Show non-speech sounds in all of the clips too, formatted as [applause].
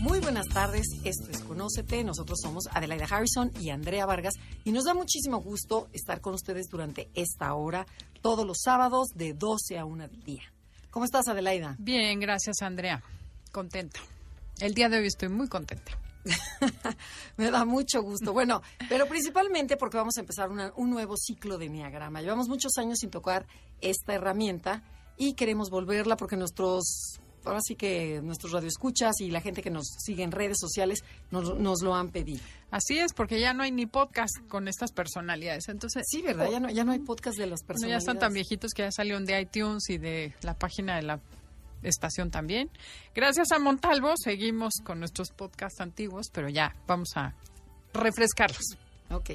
Muy buenas tardes, esto es Conócete, nosotros somos Adelaida Harrison y Andrea Vargas y nos da muchísimo gusto estar con ustedes durante esta hora, todos los sábados de 12 a 1 del día. ¿Cómo estás Adelaida? Bien, gracias Andrea, contenta. El día de hoy estoy muy contenta. [laughs] Me da mucho gusto. Bueno, pero principalmente porque vamos a empezar un nuevo ciclo de Enneagrama. Llevamos muchos años sin tocar esta herramienta y queremos volverla porque nuestros ahora sí que nuestros radioescuchas y la gente que nos sigue en redes sociales nos, nos, lo han pedido. Así es, porque ya no hay ni podcast con estas personalidades. Entonces, sí, ¿verdad? ya, no, ya no hay podcast de las personalidades. ya están tan viejitos que ya salieron de iTunes y de la página de la estación también. Gracias a Montalvo seguimos con nuestros podcasts antiguos, pero ya vamos a refrescarlos. Ok.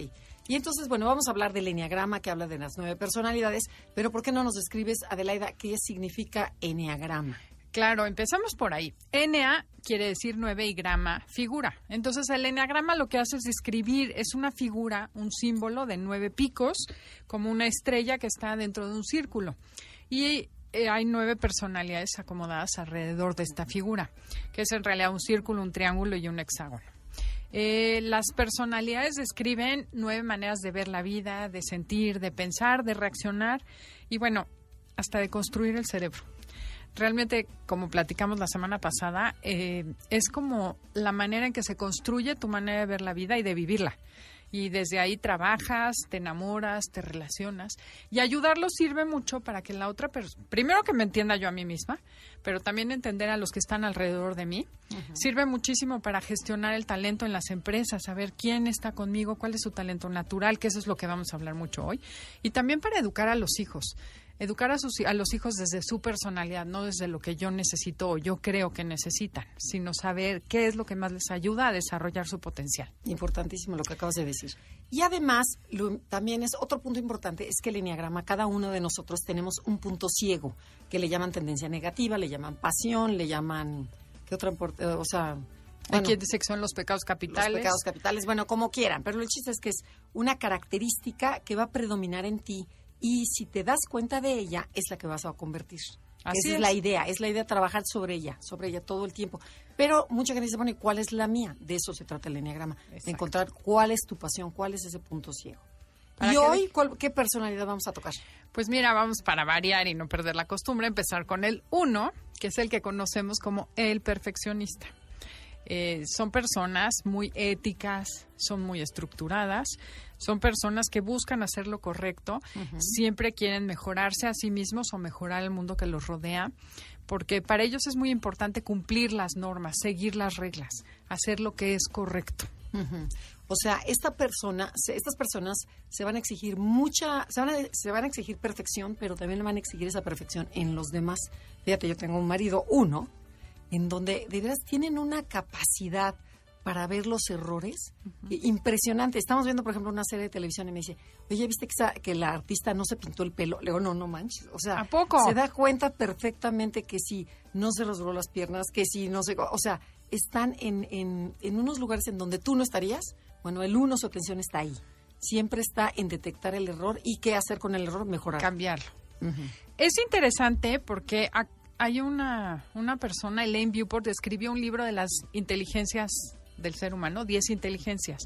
Y entonces, bueno, vamos a hablar del Enneagrama que habla de las nueve personalidades, pero ¿por qué no nos describes, Adelaida, qué significa Enneagrama? Claro, empezamos por ahí. NA quiere decir nueve y grama, figura. Entonces el eneagrama lo que hace es describir, es una figura, un símbolo de nueve picos, como una estrella que está dentro de un círculo. Y eh, hay nueve personalidades acomodadas alrededor de esta figura, que es en realidad un círculo, un triángulo y un hexágono. Eh, las personalidades describen nueve maneras de ver la vida, de sentir, de pensar, de reaccionar y bueno, hasta de construir el cerebro realmente, como platicamos la semana pasada, eh, es como la manera en que se construye tu manera de ver la vida y de vivirla. Y desde ahí trabajas, te enamoras, te relacionas. Y ayudarlo sirve mucho para que la otra persona, primero que me entienda yo a mí misma, pero también entender a los que están alrededor de mí. Sirve muchísimo para gestionar el talento en las empresas, saber quién está conmigo, cuál es su talento natural, que eso es lo que vamos a hablar mucho hoy. Y también para educar a los hijos educar a, sus, a los hijos desde su personalidad, no desde lo que yo necesito o yo creo que necesitan, sino saber qué es lo que más les ayuda a desarrollar su potencial. Importantísimo lo que acabas de decir. Y además, también es otro punto importante, es que el enneagrama, cada uno de nosotros tenemos un punto ciego, que le llaman tendencia negativa, le llaman pasión, le llaman... ¿Qué otra? O sea... Aquí dice que son los pecados capitales. Los pecados capitales, bueno, como quieran, pero el chiste es que es una característica que va a predominar en ti y si te das cuenta de ella, es la que vas a convertir. Así Esa es. la idea, es la idea de trabajar sobre ella, sobre ella todo el tiempo. Pero mucha gente dice, bueno, ¿y cuál es la mía? De eso se trata el enneagrama, de encontrar cuál es tu pasión, cuál es ese punto ciego. ¿Y hoy qué personalidad vamos a tocar? Pues mira, vamos para variar y no perder la costumbre, empezar con el uno, que es el que conocemos como el perfeccionista. Eh, son personas muy éticas, son muy estructuradas, son personas que buscan hacer lo correcto, siempre quieren mejorarse a sí mismos o mejorar el mundo que los rodea, porque para ellos es muy importante cumplir las normas, seguir las reglas, hacer lo que es correcto. O sea, esta persona, estas personas se van a exigir mucha, se van a, se van a exigir perfección, pero también le van a exigir esa perfección en los demás. Fíjate, yo tengo un marido, uno, en donde de veras tienen una capacidad para ver los errores impresionante. Estamos viendo, por ejemplo, una serie de televisión y me dice, oye, ¿viste que, que la artista no se pintó el pelo? Le digo, no, no manches. O sea, ¿A poco? se da cuenta perfectamente que si no se rasgó las piernas, que si no se... O sea, están en, en, en unos lugares en donde tú no estarías. Bueno, el uno, su atención está ahí. Siempre está en detectar el error y qué hacer con el error, mejorar. Cambiarlo. Es interesante porque hay una, una persona, Elaine Viewport, escribió un libro de las inteligencias del ser humano, 10 inteligencias.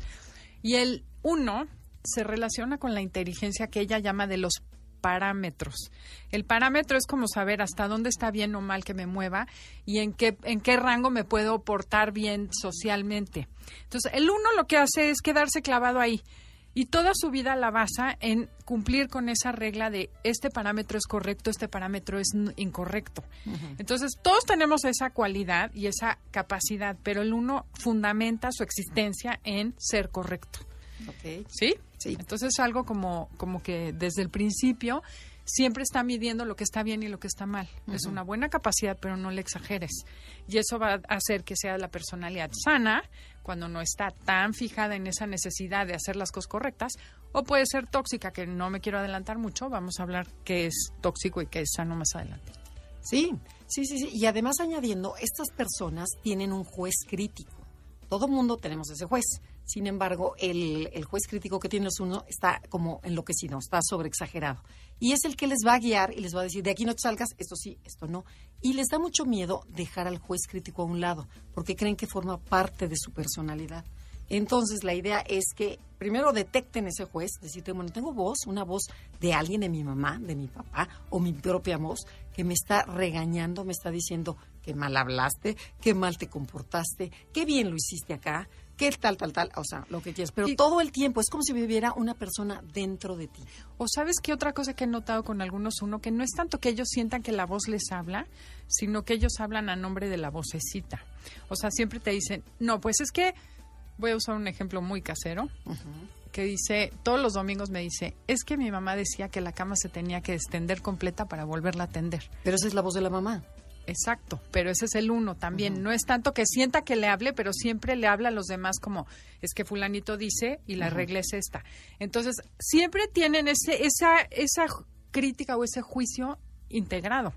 Y el uno se relaciona con la inteligencia que ella llama de los parámetros. El parámetro es como saber hasta dónde está bien o mal que me mueva y en qué, en qué rango me puedo portar bien socialmente. Entonces, el uno lo que hace es quedarse clavado ahí y toda su vida la basa en cumplir con esa regla de este parámetro es correcto, este parámetro es incorrecto. Entonces, todos tenemos esa cualidad y esa capacidad, pero el uno fundamenta su existencia en ser correcto. ¿Sí? Sí. Entonces, algo como, como que desde el principio siempre está midiendo lo que está bien y lo que está mal. Es una buena capacidad, pero no le exageres. Y eso va a hacer que sea la personalidad sana cuando no está tan fijada en esa necesidad de hacer las cosas correctas, o puede ser tóxica, que no me quiero adelantar mucho, vamos a hablar qué es tóxico y qué es sano más adelante. Sí, sí, sí, sí. Y además añadiendo, estas personas tienen un juez crítico. Todo mundo tenemos ese juez. Sin embargo, el, el juez crítico que tiene uno está como enloquecido, está sobreexagerado. Y es el que les va a guiar y les va a decir, de aquí no te salgas, esto sí, esto no. Y les da mucho miedo dejar al juez crítico a un lado, porque creen que forma parte de su personalidad. Entonces, la idea es que primero detecten ese juez, decirte, bueno, tengo voz, una voz de alguien, de mi mamá, de mi papá, o mi propia voz, que me está regañando, me está diciendo que mal hablaste, que mal te comportaste, qué bien lo hiciste acá, qué tal, tal, tal, o sea, lo que quieras. Pero todo el tiempo es como si viviera una persona dentro de ti. O sabes qué otra cosa que he notado con algunos uno, que no es tanto que ellos sientan que la voz les habla, sino que ellos hablan a nombre de la vocecita. O sea, siempre te dicen, no, pues es que voy a usar un ejemplo muy casero, que dice, todos los domingos me dice, es que mi mamá decía que la cama se tenía que extender completa para volverla a tender. Pero esa es la voz de la mamá. Exacto, pero ese es el uno también. No es tanto que sienta que le hable, pero siempre le habla a los demás como es que fulanito dice y la regla es esta. Entonces, siempre tienen ese, esa, esa crítica o ese juicio integrado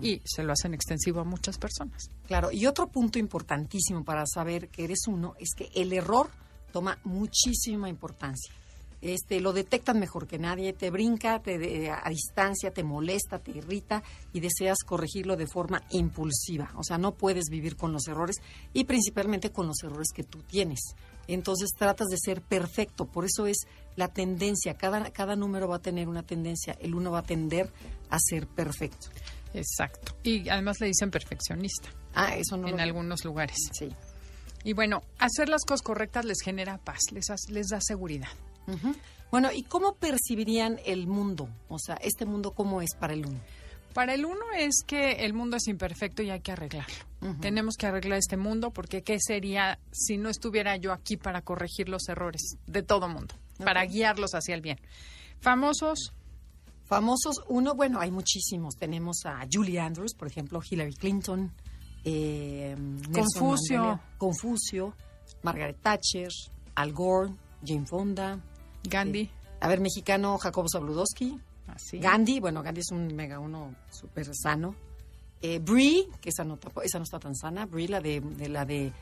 y se lo hacen extensivo a muchas personas. Claro, y otro punto importantísimo para saber que eres uno es que el error toma muchísima importancia. Este, lo detectan mejor que nadie, te brinca te, a distancia, te molesta, te irrita y deseas corregirlo de forma impulsiva. O sea, no puedes vivir con los errores y principalmente con los errores que tú tienes. Entonces tratas de ser perfecto, por eso es la tendencia, cada, cada número va a tener una tendencia, el uno va a tender a ser perfecto. Exacto. Y además le dicen perfeccionista. Ah, eso no. En algunos lugares. Sí. Y bueno, hacer las cosas correctas les genera paz, les, les da seguridad. Bueno, ¿y cómo percibirían el mundo? O sea, este mundo, ¿cómo es para el uno? Para el uno es que el mundo es imperfecto y hay que arreglarlo. Tenemos que arreglar este mundo porque ¿qué sería si no estuviera yo aquí para corregir los errores de todo mundo, para guiarlos hacia el bien? Famosos, Famosos, uno, bueno, hay muchísimos. Tenemos a Julie Andrews, por ejemplo, Hillary Clinton, eh, Confucio. Confucio, Margaret Thatcher, Al Gore, Jane Fonda. Gandhi. A ver, mexicano, Jacobo Zabludowski. Así. Gandhi, bueno, Gandhi es un mega uno súper sano. Eh, Brie, que esa no, esa no está tan sana. Brie, la de, la de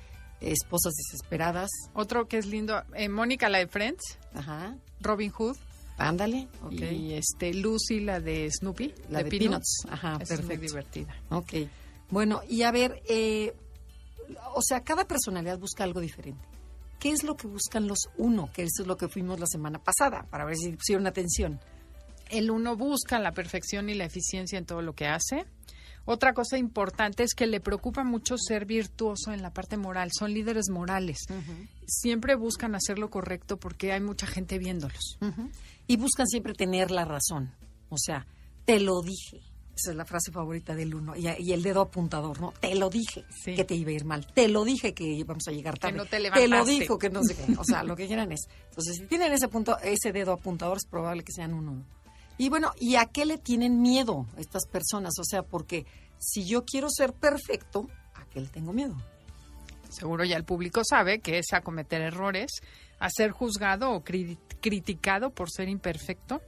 Esposas Desesperadas. Otro que es lindo, eh, Mónica, la de Friends. Ajá. Robin Hood. Ándale, Y este, Lucy, la de Snoopy. La de, Peanuts. Ajá, perfecto. muy divertida. Ok. Bueno, y a ver, eh, o sea, cada personalidad busca algo diferente. ¿Qué es lo que buscan los uno? Que eso es lo que fuimos la semana pasada, para ver si pusieron atención. El uno busca la perfección y la eficiencia en todo lo que hace. Otra cosa importante es que le preocupa mucho ser virtuoso en la parte moral. Son líderes morales. Siempre buscan hacer lo correcto porque hay mucha gente viéndolos y buscan siempre tener la razón. O sea, te lo dije. Esa es la frase favorita del uno. Y, el dedo apuntador, ¿no? Te lo dije que te iba a ir mal. Te lo dije que íbamos a llegar tarde. Que no te, te lo dijo que no sé qué. O sea, [laughs] lo que quieran es. Entonces, si tienen ese punto, ese dedo apuntador, es probable que sean uno. Y bueno, ¿y a qué le tienen miedo estas personas? O sea, porque si yo quiero ser perfecto, ¿a qué le tengo miedo? Seguro ya el público sabe que es a cometer errores, a ser juzgado o criticado por ser imperfecto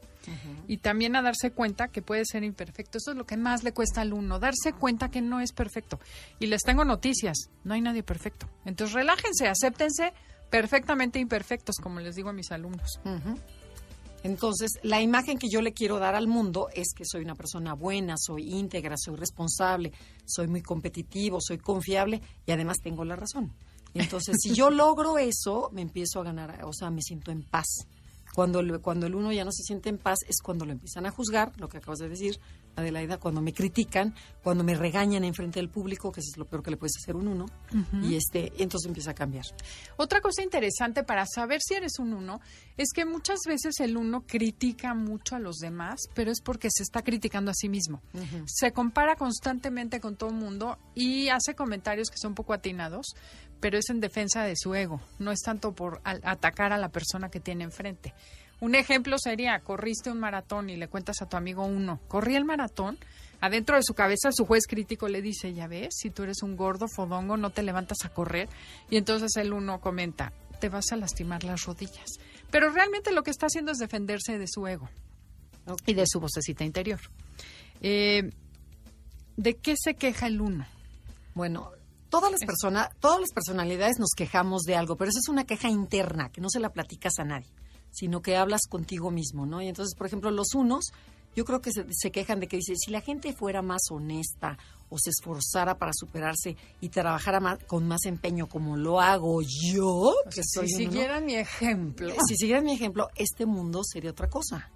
y también a darse cuenta que puede ser imperfecto. Eso es lo que más le cuesta al uno, darse cuenta que no es perfecto. Y les tengo noticias, no hay nadie perfecto. Entonces relájense, acéptense perfectamente imperfectos, como les digo a mis alumnos. Entonces, la imagen que yo le quiero dar al mundo es que soy una persona buena, soy íntegra, soy responsable, soy muy competitivo, soy confiable y además tengo la razón. Entonces, si yo [laughs] logro eso, me empiezo a ganar, o sea, me siento en paz. Cuando el, cuando el uno ya no se siente en paz es cuando lo empiezan a juzgar, lo que acabas de decir, Adelaida, cuando me critican, cuando me regañan en frente del público, que eso es lo peor que le puedes hacer un uno, y este, entonces empieza a cambiar. Otra cosa interesante para saber si eres un uno es que muchas veces el uno critica mucho a los demás, pero es porque se está criticando a sí mismo. Se compara constantemente con todo el mundo y hace comentarios que son poco atinados, pero es en defensa de su ego, no es tanto por atacar a la persona que tiene enfrente. Un ejemplo sería, corriste un maratón y le cuentas a tu amigo uno, corrí el maratón, adentro de su cabeza su juez crítico le dice, ya ves, si tú eres un gordo fodongo no te levantas a correr. Y entonces el uno comenta, te vas a lastimar las rodillas. Pero realmente lo que está haciendo es defenderse de su ego y de su vocecita interior. Eh, ¿De qué se queja el uno? Bueno, todas las personas, todas las personalidades nos quejamos de algo, pero eso es una queja interna, que no se la platicas a nadie, sino que hablas contigo mismo, ¿no? Y entonces, por ejemplo, los unos yo creo que se, quejan de que dice, si la gente fuera más honesta o se esforzara para superarse y trabajara más, con más empeño como lo hago yo, que si siguieran mi ejemplo. Si siguieran mi ejemplo, este mundo sería otra cosa.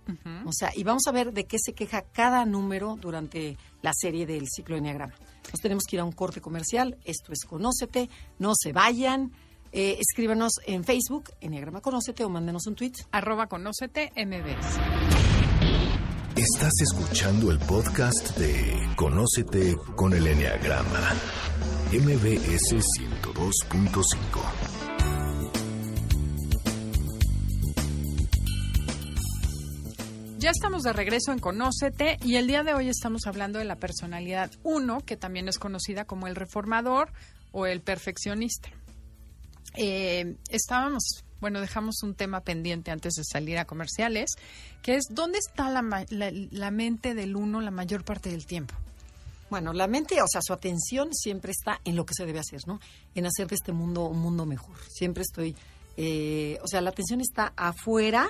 O sea, y vamos a ver de qué se queja cada número durante la serie del ciclo Enneagrama. Nos tenemos que ir a un corte comercial. Esto es Conócete. No se vayan. Eh, escríbanos en Facebook, Enneagrama Conócete, o mándenos un tweet. Arroba Conócete MBS. Estás escuchando el podcast de Conócete con el Enneagrama, MBS 102.5. Ya estamos de regreso en Conócete y el día de hoy estamos hablando de la personalidad 1, que también es conocida como el reformador o el perfeccionista. Eh, estábamos bueno, dejamos un tema pendiente antes de salir a comerciales, que es ¿dónde está la, mente del uno la mayor parte del tiempo? Bueno, la mente, o sea, su atención siempre está en lo que se debe hacer, ¿no? En hacer de este mundo un mundo mejor. Siempre estoy, eh, o sea, la atención está afuera,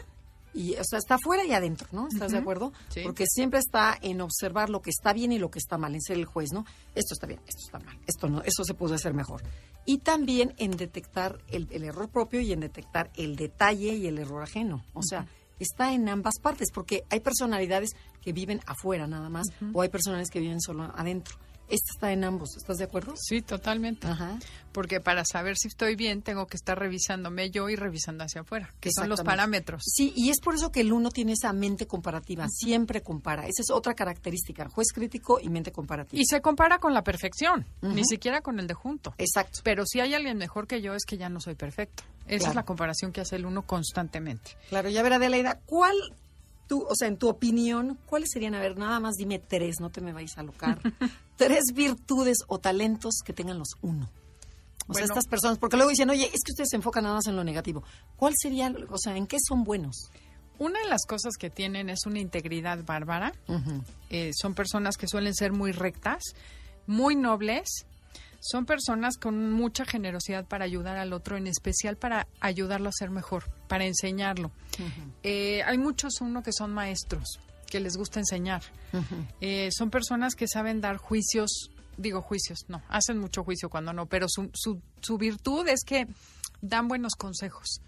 y, o sea, está afuera y adentro, ¿no? ¿Estás de acuerdo? Sí. Porque siempre está en observar lo que está bien y lo que está mal, en ser el juez, ¿no? Esto está bien, esto está mal, esto no, eso se puede hacer mejor y también en detectar el, error propio y en detectar el detalle y el error ajeno. O sea, está en ambas partes, porque hay personalidades que viven afuera nada más, o hay personalidades que viven solo adentro. Esta está en ambos, ¿estás de acuerdo? Sí, totalmente. Ajá. Porque para saber si estoy bien, tengo que estar revisándome yo y revisando hacia afuera, que son los parámetros. Sí, y es por eso que el uno tiene esa mente comparativa, siempre compara. Esa es otra característica, juez crítico y mente comparativa. Y se compara con la perfección, ni siquiera con el de junto. Exacto. Pero si hay alguien mejor que yo, es que ya no soy perfecto. Esa es la comparación que hace el uno constantemente. Claro, ya verá, Adelaida, ¿cuál tú, o sea, en tu opinión, ¿cuáles serían, a ver, nada más dime tres, no te me vais a alocar, [laughs] tres virtudes o talentos que tengan los uno? O sea, estas personas, porque luego dicen, oye, es que ustedes se enfocan nada más en lo negativo. ¿Cuál sería, o sea, en qué son buenos? Una de las cosas que tienen es una integridad bárbara. Eh, son personas que suelen ser muy rectas, muy nobles son personas con mucha generosidad para ayudar al otro, en especial para ayudarlo a ser mejor, para enseñarlo. Eh, hay muchos uno que son maestros, que les gusta enseñar. Eh, son personas que saben dar juicios, digo juicios, no, hacen mucho juicio cuando no, pero su, su, su virtud es que dan buenos consejos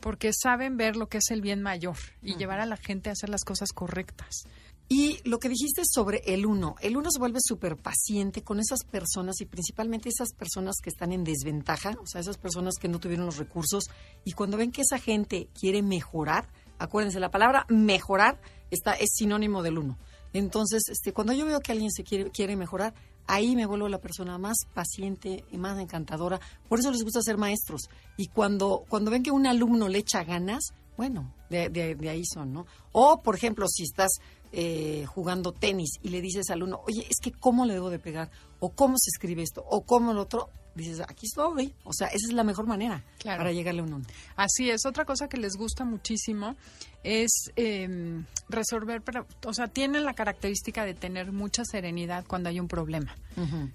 porque saben ver lo que es el bien mayor y llevar a la gente a hacer las cosas correctas. Y lo que dijiste sobre el uno, el uno se vuelve súper paciente con esas personas y principalmente esas personas que están en desventaja, o sea, esas personas que no tuvieron los recursos y cuando ven que esa gente quiere mejorar, acuérdense, la palabra mejorar está, es sinónimo del uno. Entonces, este, cuando yo veo que alguien se quiere, quiere mejorar, ahí me vuelvo la persona más paciente y más encantadora. Por eso les gusta ser maestros. Y cuando, cuando ven que un alumno le echa ganas, bueno, de, de, ahí son, ¿no? O, por ejemplo, si estás eh, jugando tenis y le dices al uno, oye, es que cómo le debo de pegar, o cómo se escribe esto, o cómo el otro, dices, aquí estoy. O sea, esa es la mejor manera para llegarle a un uno. Así es. Otra cosa que les gusta muchísimo es em, resolver, pero, o sea, tienen la característica de tener mucha serenidad cuando hay un problema.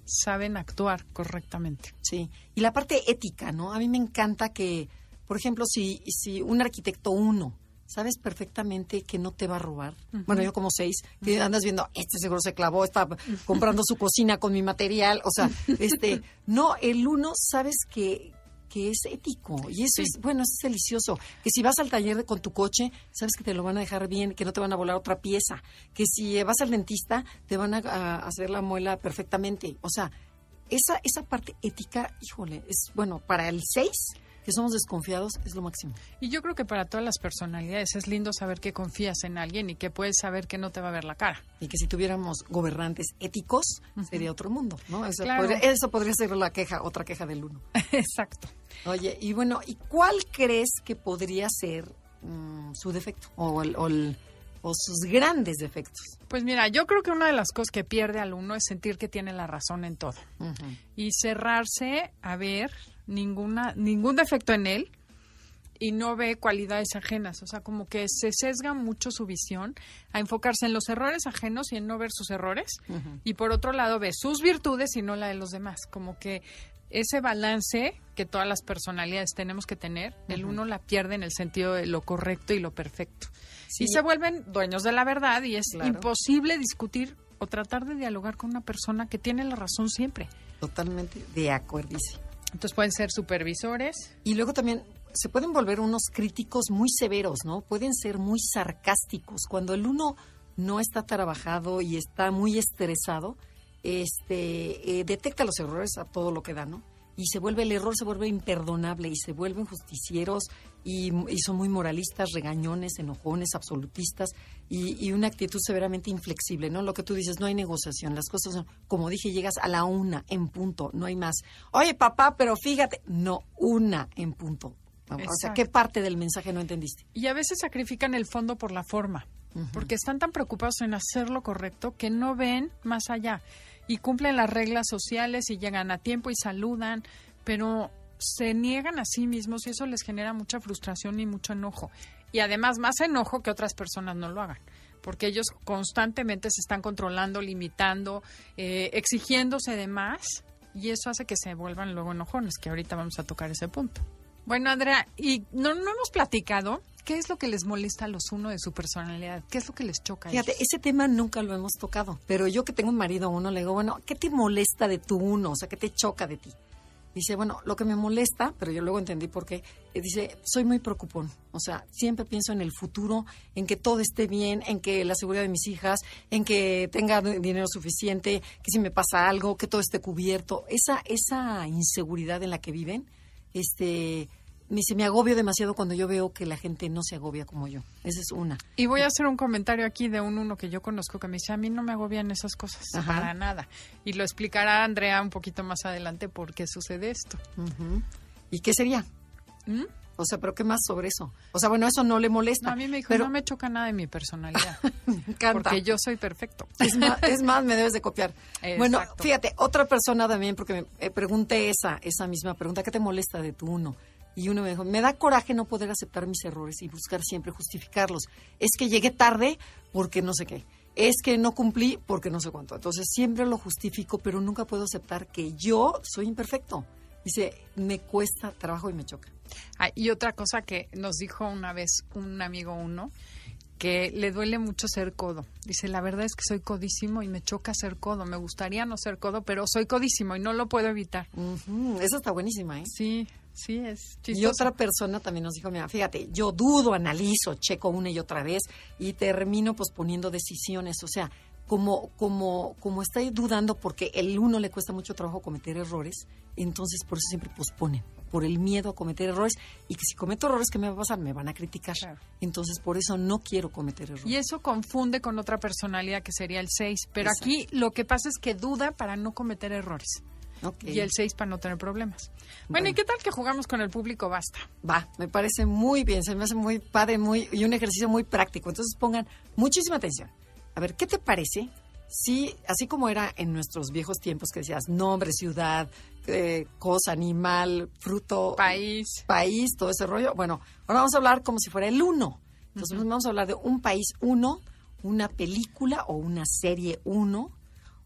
Saben actuar correctamente. Sí. Y la parte ética, ¿no? A mí me encanta que por ejemplo, si, si un arquitecto uno sabes perfectamente que no te va a robar. Bueno, yo como seis, que andas viendo, este seguro se clavó, está comprando su cocina con mi material. O sea, este, [laughs] no, el uno sabes que, que es ético. Y eso es, bueno, es delicioso. Que si vas al taller con tu coche, sabes que te lo van a dejar bien, que no te van a volar otra pieza. Que si vas al dentista, te van a, a hacer la muela perfectamente. O sea, esa, esa parte ética, híjole, es, bueno, para el seis que somos desconfiados es lo máximo. Y yo creo que para todas las personalidades es lindo saber que confías en alguien y que puedes saber que no te va a ver la cara. Y que si tuviéramos gobernantes éticos, sería otro mundo, ¿no? Eso, podría, eso podría ser la queja, otra queja del uno. [laughs] Exacto. Oye, y bueno, ¿y cuál crees que podría ser mm, su defecto o, el- o el- o sus grandes defectos. Pues mira, yo creo que una de las cosas que pierde al uno es sentir que tiene la razón en todo. Y cerrarse a ver ninguna ningún defecto en él y no ve cualidades ajenas, o sea, como que se sesga mucho su visión a enfocarse en los errores ajenos y en no ver sus errores. Y por otro lado ve sus virtudes y no la de los demás, como que ese balance que todas las personalidades tenemos que tener, el uno la pierde en el sentido de lo correcto y lo perfecto. Sí. Y se vuelven dueños de la verdad y es Claro. imposible discutir o tratar de dialogar con una persona que tiene la razón siempre. Totalmente de acuerdo. Entonces pueden ser supervisores. Y luego también se pueden volver unos críticos muy severos, ¿no? Pueden ser muy sarcásticos. Cuando el uno no está trabajado y está muy estresado, este, eh, detecta los errores a todo lo que da, ¿no? Y se vuelve, el error se vuelve imperdonable y se vuelven justicieros y, y son muy moralistas, regañones, enojones, absolutistas y, y una actitud severamente inflexible, ¿no? Lo que tú dices, no hay negociación, las cosas son, como dije, llegas a la una en punto, no hay más. Oye, papá, pero fíjate, no, una en punto. O sea. ¿qué parte del mensaje no entendiste? Y a veces sacrifican el fondo por la forma, porque están tan preocupados en hacer lo correcto que no ven más allá y cumplen las reglas sociales y llegan a tiempo y saludan, pero se niegan a sí mismos y eso les genera mucha frustración y mucho enojo. Y además más enojo que otras personas no lo hagan, porque ellos constantemente se están controlando, limitando, eh, exigiéndose de más y eso hace que se vuelvan luego enojones, que ahorita vamos a tocar ese punto. Bueno, Andrea, y no, no hemos platicado qué es lo que les molesta a los uno de su personalidad, qué es lo que les choca. a Fíjate, ese tema nunca lo hemos tocado, pero yo que tengo un marido uno, le digo, bueno, ¿qué te molesta de tu uno? O sea, ¿qué te choca de ti? Dice, bueno, lo que me molesta, pero yo luego entendí por qué, eh, dice, soy muy preocupón. O sea, siempre pienso en el futuro, en que todo esté bien, en que la seguridad de mis hijas, en que tenga dinero suficiente, que si me pasa algo, que todo esté cubierto. Esa, esa inseguridad en la que viven, este, me dice, me agobio demasiado cuando yo veo que la gente no se agobia como yo. Esa es una. Y voy a hacer un comentario aquí de un uno que yo conozco que me dice, a mí no me agobian esas cosas, Ajá. para nada. Y lo explicará Andrea un poquito más adelante por qué sucede esto. Ujú. ¿Y qué sería? ¿Mm? O sea, ¿pero qué más sobre eso? O sea, bueno, eso no le molesta. No, a mí me dijo, pero no me choca nada de mi personalidad, [laughs] me encanta. porque yo soy perfecto. Es más, es más, me debes de copiar. Bueno, fíjate, otra persona también, porque me eh, pregunté esa, esa misma pregunta, ¿qué te molesta de tu uno? Y uno me dijo, me da coraje no poder aceptar mis errores y buscar siempre justificarlos. Es que llegué tarde porque no sé qué. Es que no cumplí porque no sé cuánto. Entonces siempre lo justifico, pero nunca puedo aceptar que yo soy imperfecto. Dice, me cuesta trabajo y me choca. Ah, y otra cosa que nos dijo una vez un amigo uno, que le duele mucho ser codo. Dice, la verdad es que soy codísimo y me choca ser codo. Me gustaría no ser codo, pero soy codísimo y no lo puedo evitar. Ujú, Esa está buenísima, ¿eh? Sí, sí, es Y chistoso. otra persona también nos dijo, mira, fíjate, yo dudo, analizo, checo una y otra vez y termino posponiendo decisiones. O sea, como, como, como está dudando porque el uno le cuesta mucho trabajo cometer errores, entonces por eso siempre posponen, por el miedo a cometer errores y que si cometo errores, ¿qué me va a pasar? Me van a criticar. Claro. Entonces por eso no quiero cometer errores. Y eso confunde con otra personalidad que sería el 6. Pero Exacto. aquí lo que pasa es que duda para no cometer errores. Y el 6 para no tener problemas. Bueno, ¿y Bueno. qué tal que jugamos con el público? Basta. Va, me parece muy bien, se me hace muy padre muy, y un ejercicio muy práctico. Entonces pongan muchísima atención. A ver, ¿qué te parece si, así como era en nuestros viejos tiempos que decías nombre, ciudad, eh, cosa, animal, fruto, País. país, todo ese rollo? Bueno, ahora vamos a hablar como si fuera el uno. Entonces vamos a hablar de un país uno, una película o una serie uno,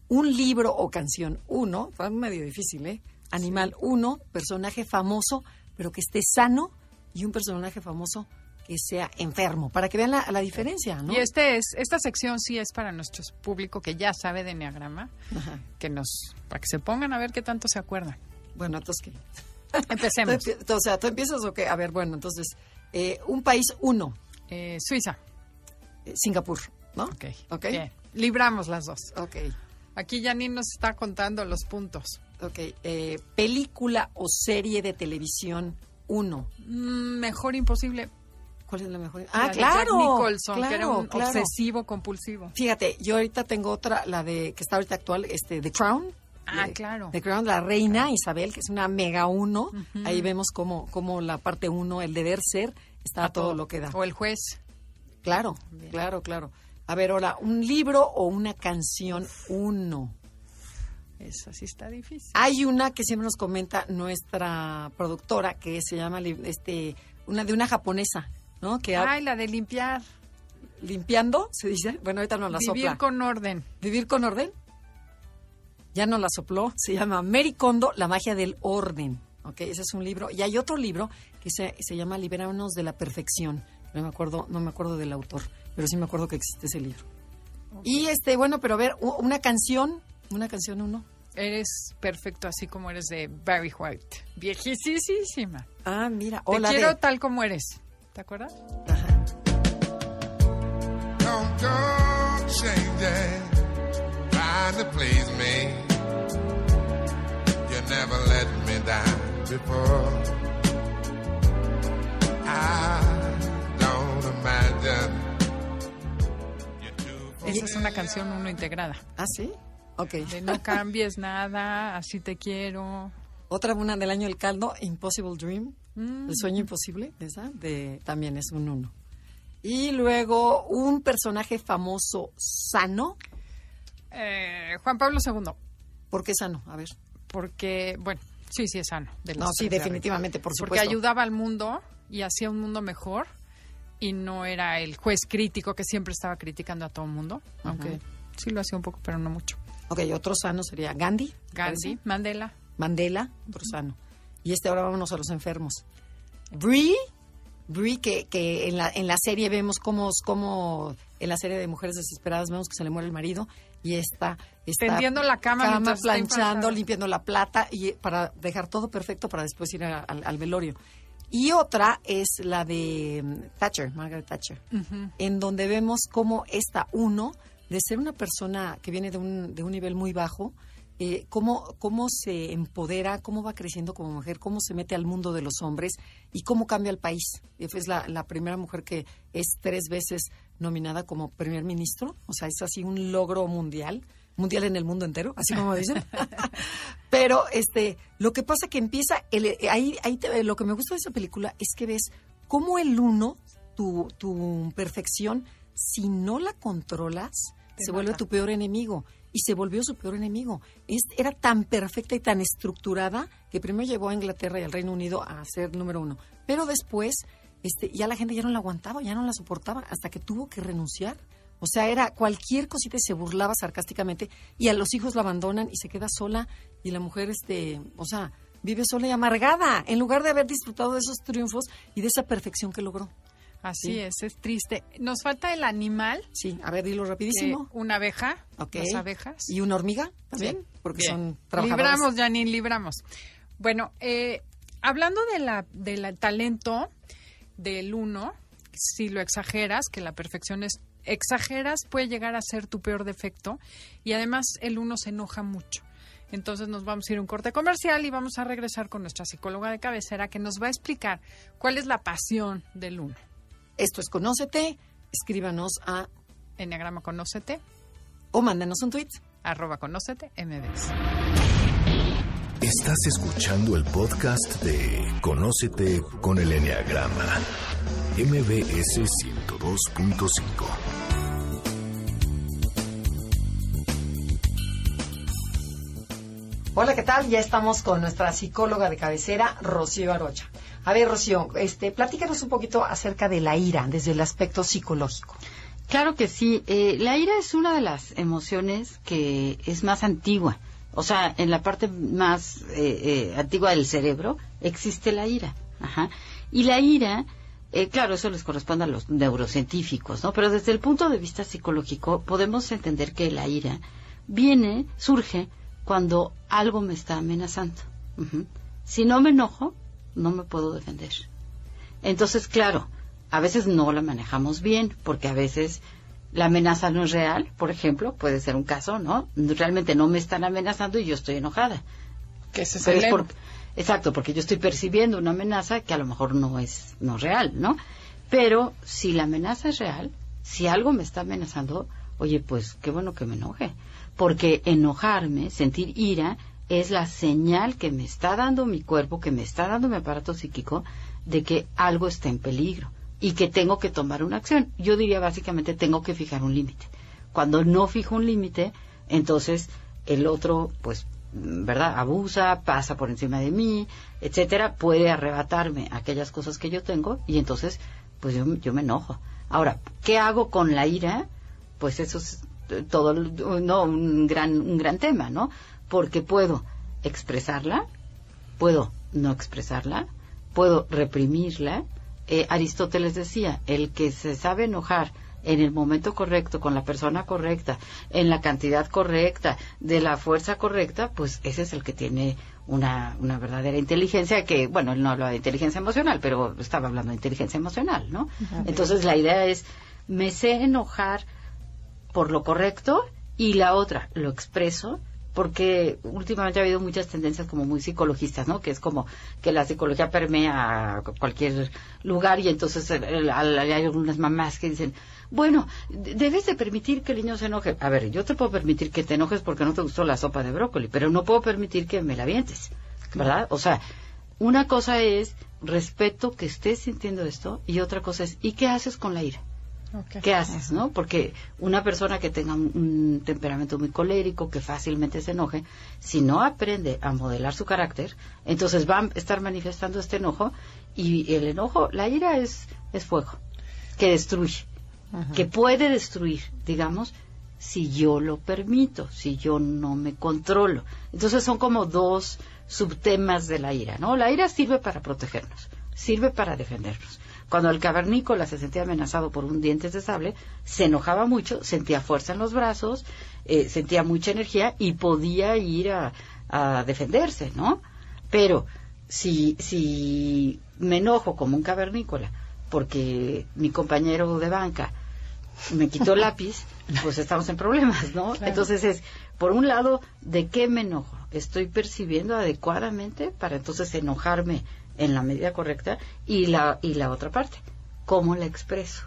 un libro o canción uno, está medio difícil, ¿eh? Animal uno, personaje famoso, pero que esté sano, y un personaje famoso que sea enfermo, para que vean la, la diferencia, ¿no? Y este es, esta sección sí es para nuestro público que ya sabe de Enneagrama, Ajá. que nos, para que se pongan a ver qué tanto se acuerdan. Bueno, entonces. Empecemos. [laughs] O sea, ¿tú empiezas o qué? A ver, bueno, entonces, eh, un país uno, Eh, Suiza. eh, Singapur, ¿no? Ok. Ok. Bien. Libramos las dos. Ok, Aquí Janine nos está contando los puntos. ok. Película o serie de televisión uno. Mm, mejor imposible. ¿Cuál es la mejor? La Ah, de claro. Jack Nicholson, claro, que era un claro. obsesivo compulsivo. Fíjate, yo ahorita tengo otra, la de que está ahorita actual, este, The Crown. Ah, de- claro. The Crown, la reina Isabel, que es una mega uno. Ahí vemos cómo, cómo la parte uno, el deber ser, está a todo lo que da. O el juez. Claro, claro, claro. A ver, ahora, un libro o una canción, uno. Esa sí está difícil. Hay una que siempre nos comenta nuestra productora que se llama este una de una japonesa, ¿no? Que Ay, la de limpiar. limpiando, se dice. Bueno, ahorita nos la Vivir sopla. con orden. Vivir con orden. Ya nos la sopló. Se llama Mary Kondo, la magia del orden. Ok, ese es un libro. Y hay otro libro que se, se llama Liberarnos de la perfección. No me acuerdo, no me acuerdo del autor, pero sí me acuerdo que existe ese libro. Y este, bueno, pero a ver, una canción, una canción uno. Eres perfecto así como eres de Barry White. Viejísima. Ah, mira, Te hola quiero de. tal como eres. ¿Te acuerdas? Ajá. Don't go changing, trying to please me. You never let me down before. I don't imagine you do Esa es una canción uno integrada. Ah, sí. Ok. De no cambies nada, así te quiero. Otra una del año del caldo, Impossible Dream, Mm. El sueño imposible, esa, de, también es un uno. Y luego un personaje famoso sano. Eh, Juan Pablo II. ¿Por qué sano? A ver. Porque, bueno, sí, sí es sano. de No, sí, definitivamente, por Porque supuesto. ayudaba al mundo y hacía un mundo mejor y no era el juez crítico que siempre estaba criticando a todo el mundo, aunque sí lo hacía un poco, pero no mucho. Ok, otro sano sería Gandhi. Gandhi. Mandela. Mandela, otro sano. Y este ahora vámonos a los enfermos. Brie, Brie que, que en, la, en la serie vemos cómo, cómo en la serie de Mujeres Desesperadas vemos que se le muere el marido y está, está Tendiendo la cama está planchando, limpiando la plata y para dejar todo perfecto para después ir a- al velorio. Y otra es la de mm, Thatcher, Margaret Thatcher, en donde vemos cómo esta uno, de ser una persona que viene de un, de un nivel muy bajo, eh, cómo, cómo se empodera, cómo va creciendo como mujer, cómo se mete al mundo de los hombres y cómo cambia el país. Es la, la primera mujer que es tres veces nominada como primer ministro, o sea, es así un logro mundial, mundial en el mundo entero, así como dicen. [laughs] Pero este, lo que pasa que empieza, el, ahí, ahí te- lo que me gusta de esa película es que ves cómo el uno, tu, tu perfección, si no la controlas, Te se vuelve tu peor enemigo. Y se volvió su peor enemigo. Es, era tan perfecta y tan estructurada que primero llevó a Inglaterra y al Reino Unido a ser número uno. Pero después, este, ya la gente ya no la aguantaba, ya no la soportaba, hasta que tuvo que renunciar. O sea, era cualquier cosita y se burlaba sarcásticamente y a los hijos la abandonan y se queda sola y la mujer, este, o sea, vive sola y amargada en lugar de haber disfrutado de esos triunfos y de esa perfección que logró. Así Sí. es, es triste. Nos falta el animal, Sí, a ver, dilo rapidísimo. una abeja, Ok. las abejas. ¿Y una hormiga también? Sí. Porque Bien. son trabajadoras. Libramos, Janine, libramos. Bueno, eh, hablando de la, del talento del uno, si lo exageras, que la perfección es exageras, puede llegar a ser tu peor defecto y además el uno se enoja mucho. Entonces nos vamos a ir a un corte comercial y vamos a regresar con nuestra psicóloga de cabecera que nos va a explicar cuál es la pasión del uno. Esto es Conócete. Escríbanos a Enneagrama Conócete, o mándanos un tweet. arroba Conócete, MBS. Estás escuchando el podcast de Conócete con el Enneagrama. MBS 102.5. Hola, ¿qué tal? Ya estamos con nuestra psicóloga de cabecera, Rocío Arocha. A ver, Rocío, este, platícanos un poquito acerca de la ira desde el aspecto psicológico. Claro que sí. Eh, la ira es una de las emociones que es más antigua. O sea, en la parte más eh, eh, antigua del cerebro existe la ira. Ajá. Y la ira, eh, claro, eso les corresponde a los neurocientíficos, ¿no? Pero desde el punto de vista psicológico podemos entender que la ira viene, surge cuando algo me está amenazando. Si no me enojo, no me puedo defender. Entonces, claro, a veces no la manejamos bien, porque a veces la amenaza no es real, por ejemplo, puede ser un caso, ¿no? Realmente no me están amenazando y yo estoy enojada. Que es por- exacto, porque yo estoy percibiendo una amenaza que a lo mejor no es, no es real, ¿no? Pero si la amenaza es real, si algo me está amenazando, oye, pues qué bueno que me enoje. Porque enojarme, sentir ira, es la señal que me está dando mi cuerpo, que me está dando mi aparato psíquico, de que algo está en peligro y que tengo que tomar una acción. Yo diría básicamente tengo que fijar un límite. Cuando no fijo un límite, entonces el otro, pues, ¿verdad? Abusa, pasa por encima de mí, etcétera, puede arrebatarme aquellas cosas que yo tengo y entonces, pues yo, yo me enojo. Ahora, ¿qué hago con la ira? Pues eso es todo, no, un gran, un gran tema, ¿no? Porque puedo expresarla, puedo no expresarla, puedo reprimirla. Eh, Aristóteles decía, el que se sabe enojar en el momento correcto, con la persona correcta, en la cantidad correcta, de la fuerza correcta, pues ese es el que tiene una, una verdadera inteligencia que, bueno, él no habla de inteligencia emocional, pero estaba hablando de inteligencia emocional, ¿no? Entonces la idea es, me sé enojar por lo correcto y la otra, lo expreso porque últimamente ha habido muchas tendencias como muy psicologistas, ¿no? Que es como que la psicología permea cualquier lugar y entonces hay algunas mamás que dicen, bueno, debes de permitir que el niño se enoje. A ver, yo te puedo permitir que te enojes porque no te gustó la sopa de brócoli, pero no puedo permitir que me la vientes, ¿verdad? O sea, una cosa es respeto que estés sintiendo esto y otra cosa es, ¿y qué haces con la ira? ¿Qué haces, no? Porque una persona que tenga un, temperamento muy colérico, que fácilmente se enoje, si no aprende a modelar su carácter, entonces va a estar manifestando este enojo y el enojo, la ira es, es fuego, que destruye, que puede destruir, digamos, si yo lo permito, si yo no me controlo. Entonces son como dos subtemas de la ira, ¿no? La ira sirve para protegernos, sirve para defendernos cuando el cavernícola se sentía amenazado por un diente de sable, se enojaba mucho, sentía fuerza en los brazos, eh, sentía mucha energía y podía ir a, defenderse, ¿no? Pero si, si me enojo como un cavernícola porque mi compañero de banca me quitó el lápiz, [laughs] pues estamos en problemas, ¿no? Entonces es, por un lado, ¿de qué me enojo? ¿Estoy percibiendo adecuadamente para entonces enojarme en la medida correcta y la, y la otra parte, cómo la expreso.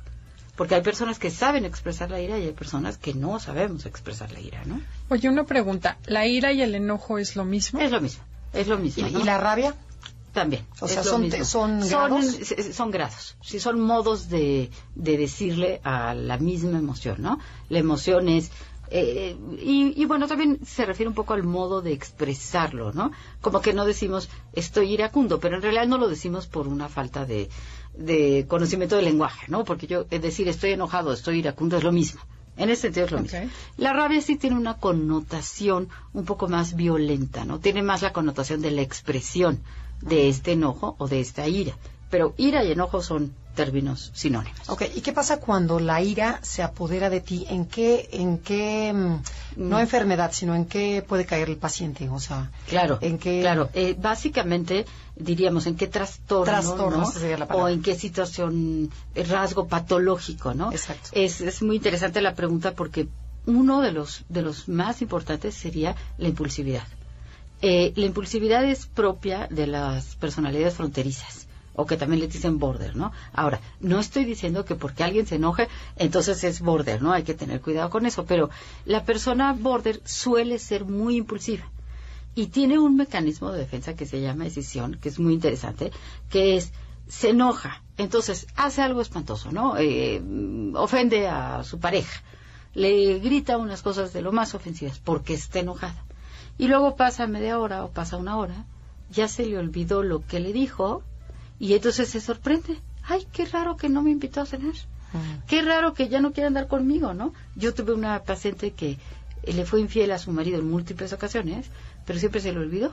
Porque hay personas que saben expresar la ira y hay personas que no sabemos expresar la ira, ¿no? Oye, una pregunta, ¿la ira y el enojo es lo mismo? Es lo mismo, es lo mismo. ¿Y, la rabia? También. O sea, son, son, grados. Son, grados. Sí, son modos de, de decirle a la misma emoción, ¿no? La emoción es eh, y, bueno, también se refiere un poco al modo de expresarlo, ¿no? Como que no decimos estoy iracundo, pero en realidad no lo decimos por una falta de, conocimiento del lenguaje, ¿no? Porque yo, es decir, estoy enojado, estoy iracundo, es lo mismo. En ese sentido es lo mismo. La rabia sí tiene una connotación un poco más violenta, ¿no? Tiene más la connotación de la expresión de este enojo o de esta ira. Pero ira y enojo son términos sinónimos. Ok, ¿y qué pasa cuando la ira se apodera de ti? ¿En qué, en qué, mm, no mm. enfermedad, sino en qué puede caer el paciente? O sea, claro, en qué, claro, eh, básicamente diríamos en qué trastorno, o en qué situación, eh, rasgo patológico, ¿no? Exacto. Es, es muy interesante la pregunta porque uno de los de los más importantes sería la impulsividad. Eh, la impulsividad es propia de las personalidades fronterizas o que también le dicen border, ¿no? Ahora, no estoy diciendo que porque alguien se enoje, entonces es border, ¿no? Hay que tener cuidado con eso, pero la persona border suele ser muy impulsiva y tiene un mecanismo de defensa que se llama decisión, que es muy interesante, que es se enoja, entonces hace algo espantoso, ¿no? Eh, ofende a su pareja, le grita unas cosas de lo más ofensivas porque está enojada. Y luego pasa media hora o pasa una hora, ya se le olvidó lo que le dijo y entonces se sorprende. Ay, qué raro que no me invitó a cenar. Qué raro que ya no quiera andar conmigo, ¿no? Yo tuve una paciente que le fue infiel a su marido en múltiples ocasiones, pero siempre se le olvidó.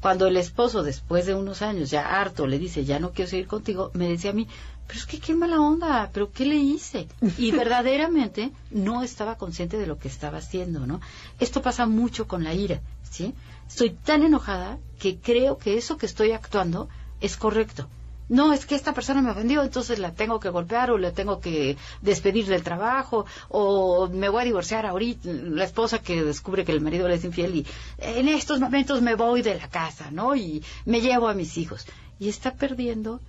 Cuando el esposo, después de unos años, ya harto, le dice, ya no quiero seguir contigo, me decía a mí, pero es que qué mala onda, pero ¿qué le hice? Y [laughs] verdaderamente no estaba consciente de lo que estaba haciendo, ¿no? Esto pasa mucho con la ira, ¿sí? Estoy tan enojada que creo que eso que estoy actuando es correcto no, es que esta persona me ofendió, entonces la tengo que golpear o la tengo que despedir del trabajo o me voy a divorciar ahorita, la esposa que descubre que el marido le es infiel y en estos momentos me voy de la casa, ¿no? Y me llevo a mis hijos. Y está perdiendo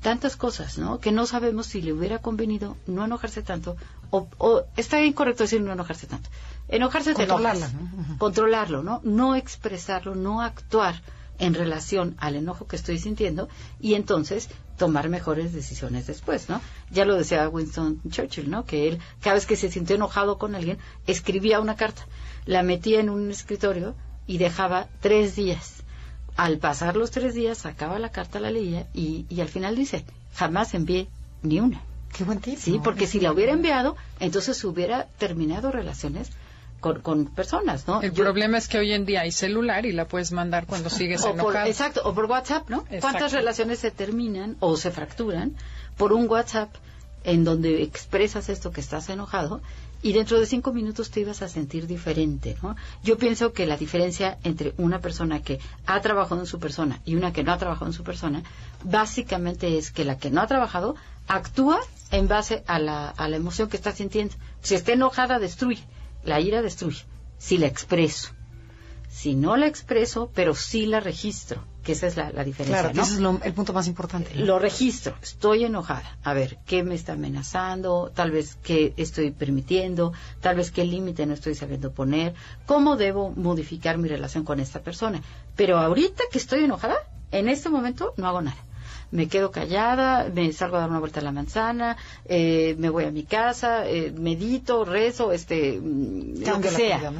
tantas cosas, ¿no? Que no sabemos si le hubiera convenido no enojarse tanto o, está incorrecto decir no enojarse tanto. Enojarse Controlarlo, ¿no? Controlarlo, ¿no? No expresarlo, no actuar en relación al enojo que estoy sintiendo y entonces tomar mejores decisiones después, ¿no? Ya lo decía Winston Churchill, ¿no? Que él, cada vez que se sintió enojado con alguien, escribía una carta, la metía en un escritorio y dejaba tres días. Al pasar los tres días, sacaba la carta, la leía y, y al final dice, jamás envié ni una. Qué buen tip. Sí, porque si la hubiera enviado, entonces hubiera terminado relaciones con, con personas, ¿no? El Yo- problema es que hoy en día hay celular y la puedes mandar cuando sigues por, enojado. exacto, o por WhatsApp, ¿no? Exacto. ¿Cuántas relaciones se terminan o se fracturan por un WhatsApp en donde expresas esto que estás enojado y dentro de cinco minutos te ibas a sentir diferente, ¿no? Yo pienso que la diferencia entre una persona que ha trabajado en su persona y una que no ha trabajado en su persona, básicamente es que la que no ha trabajado actúa en base a la, a la emoción que está sintiendo. Si está enojada, destruye. La ira destruye. Si la expreso. Si no la expreso, pero sí la registro, que esa es la, la diferencia, Claro, ese es lo- el punto más importante. Lo registro, estoy enojada. A ver, ¿qué me está amenazando? Tal vez qué estoy permitiendo, tal vez qué límite no estoy sabiendo poner, cómo debo modificar mi relación con esta persona. Pero ahorita que estoy enojada, en este momento no hago nada. Me quedo callada, me salgo a dar una vuelta a la manzana, eh, me voy a mi casa, eh, medito, rezo, este, mm, lo Cambio que la sea.